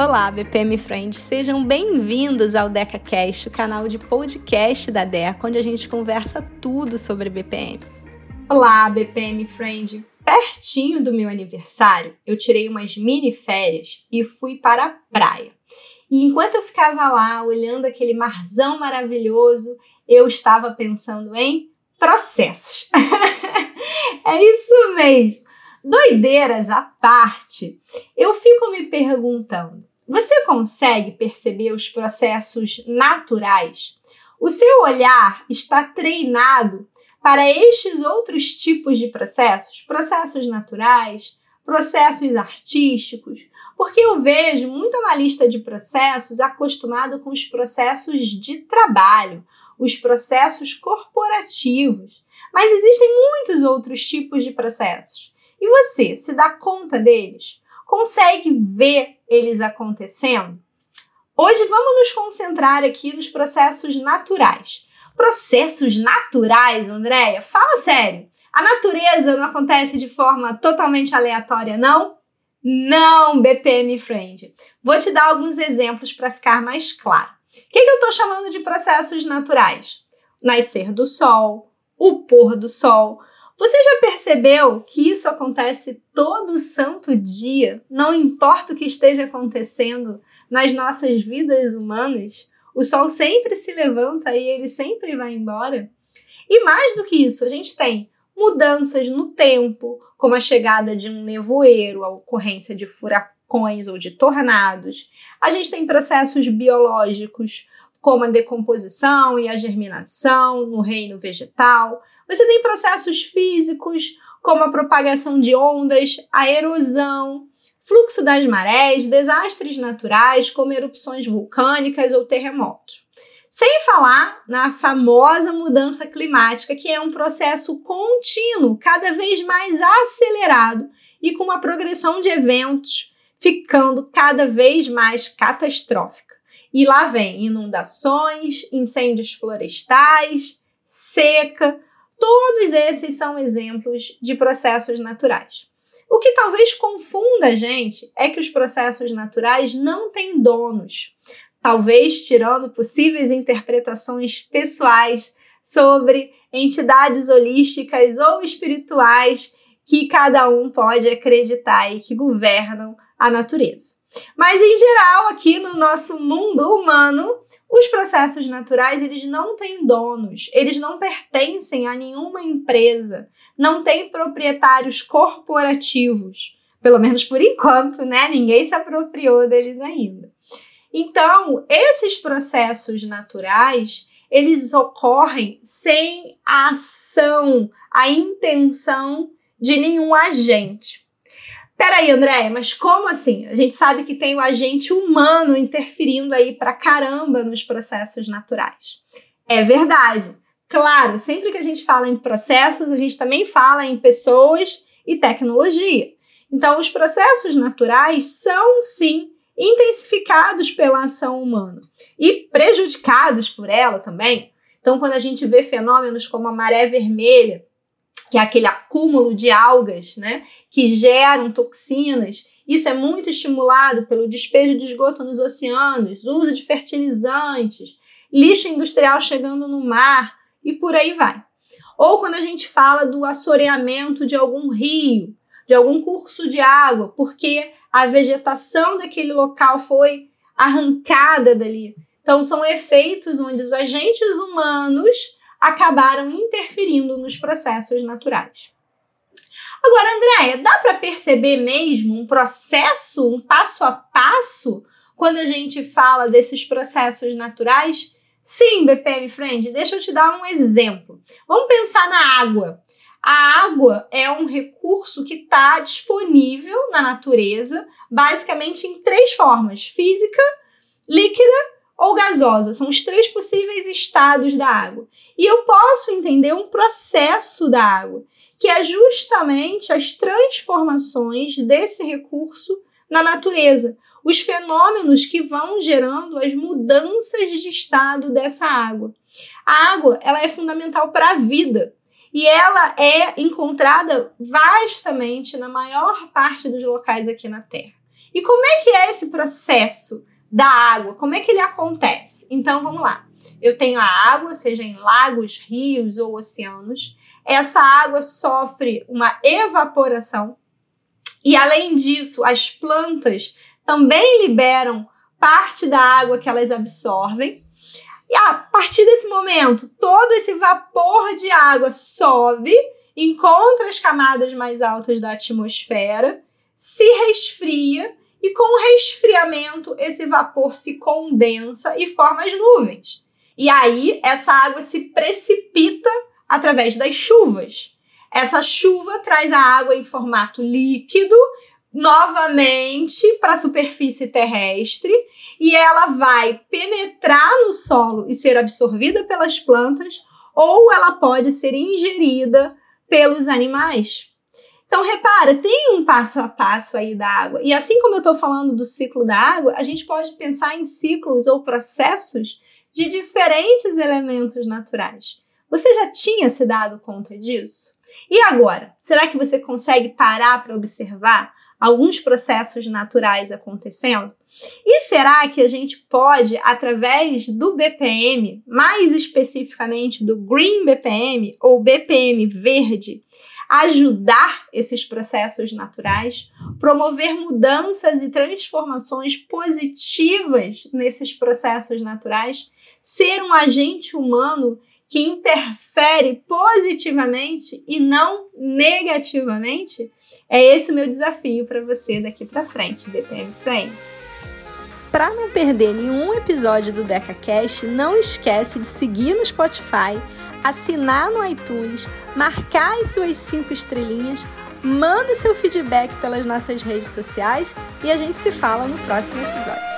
Olá, BPM Friends, sejam bem-vindos ao DecaCast, o canal de podcast da Deca, onde a gente conversa tudo sobre BPM. Olá, BPM Friend! Pertinho do meu aniversário, eu tirei umas mini férias e fui para a praia. E enquanto eu ficava lá olhando aquele marzão maravilhoso, eu estava pensando em processos. é isso mesmo. Doideiras à parte, eu fico me perguntando: você consegue perceber os processos naturais? O seu olhar está treinado para estes outros tipos de processos, processos naturais, processos artísticos, porque eu vejo muito analista de processos acostumado com os processos de trabalho, os processos corporativos, mas existem muitos outros tipos de processos. E você se dá conta deles? Consegue ver eles acontecendo? Hoje vamos nos concentrar aqui nos processos naturais. Processos naturais, Andréia? Fala sério. A natureza não acontece de forma totalmente aleatória, não? Não, BPM Friend. Vou te dar alguns exemplos para ficar mais claro. O que, que eu estou chamando de processos naturais? Nascer do sol, o pôr do sol, você já percebeu que isso acontece todo santo dia? Não importa o que esteja acontecendo nas nossas vidas humanas, o sol sempre se levanta e ele sempre vai embora. E mais do que isso, a gente tem mudanças no tempo, como a chegada de um nevoeiro, a ocorrência de furacões ou de tornados. A gente tem processos biológicos, como a decomposição e a germinação no reino vegetal. Você tem processos físicos, como a propagação de ondas, a erosão, fluxo das marés, desastres naturais, como erupções vulcânicas ou terremotos. Sem falar na famosa mudança climática, que é um processo contínuo, cada vez mais acelerado e com uma progressão de eventos ficando cada vez mais catastrófica. E lá vem inundações, incêndios florestais, seca, Todos esses são exemplos de processos naturais. O que talvez confunda a gente é que os processos naturais não têm donos, talvez tirando possíveis interpretações pessoais sobre entidades holísticas ou espirituais que cada um pode acreditar e que governam a natureza. Mas em geral, aqui no nosso mundo humano, os processos naturais, eles não têm donos, eles não pertencem a nenhuma empresa, não têm proprietários corporativos, pelo menos por enquanto, né? Ninguém se apropriou deles ainda. Então, esses processos naturais, eles ocorrem sem a ação, a intenção de nenhum agente. Peraí, André, mas como assim? A gente sabe que tem o agente humano interferindo aí pra caramba nos processos naturais. É verdade. Claro, sempre que a gente fala em processos, a gente também fala em pessoas e tecnologia. Então, os processos naturais são, sim, intensificados pela ação humana e prejudicados por ela também. Então, quando a gente vê fenômenos como a maré vermelha, que é aquele acúmulo de algas, né, que geram toxinas. Isso é muito estimulado pelo despejo de esgoto nos oceanos, uso de fertilizantes, lixo industrial chegando no mar e por aí vai. Ou quando a gente fala do assoreamento de algum rio, de algum curso de água, porque a vegetação daquele local foi arrancada dali. Então, são efeitos onde os agentes humanos acabaram interferindo nos processos naturais. Agora, Andréia, dá para perceber mesmo um processo, um passo a passo, quando a gente fala desses processos naturais? Sim, BPM Friend, deixa eu te dar um exemplo. Vamos pensar na água. A água é um recurso que está disponível na natureza, basicamente em três formas: física, líquida ou gasosa. São os três possíveis estados da água. E eu posso entender um processo da água, que é justamente as transformações desse recurso na natureza, os fenômenos que vão gerando as mudanças de estado dessa água. A água, ela é fundamental para a vida. E ela é encontrada vastamente na maior parte dos locais aqui na Terra. E como é que é esse processo da água? Como é que ele acontece? Então vamos lá. Eu tenho a água, seja em lagos, rios ou oceanos. Essa água sofre uma evaporação. E além disso, as plantas também liberam parte da água que elas absorvem. E a partir desse momento, todo esse vapor de água sobe, encontra as camadas mais altas da atmosfera, se resfria e com o resfriamento esse vapor se condensa e forma as nuvens. E aí essa água se precipita através das chuvas. Essa chuva traz a água em formato líquido novamente para a superfície terrestre e ela vai penetrar no solo e ser absorvida pelas plantas ou ela pode ser ingerida pelos animais. Então, repara, tem um passo a passo aí da água. E assim como eu estou falando do ciclo da água, a gente pode pensar em ciclos ou processos de diferentes elementos naturais. Você já tinha se dado conta disso? E agora? Será que você consegue parar para observar alguns processos naturais acontecendo? E será que a gente pode, através do BPM, mais especificamente do Green BPM ou BPM verde, ajudar esses processos naturais, promover mudanças e transformações positivas nesses processos naturais, ser um agente humano que interfere positivamente e não negativamente? É esse o meu desafio para você daqui para frente, BPM Friend. Para não perder nenhum episódio do DecaCast, não esquece de seguir no Spotify, assinar no iTunes, marcar as suas cinco estrelinhas, manda seu feedback pelas nossas redes sociais e a gente se fala no próximo episódio.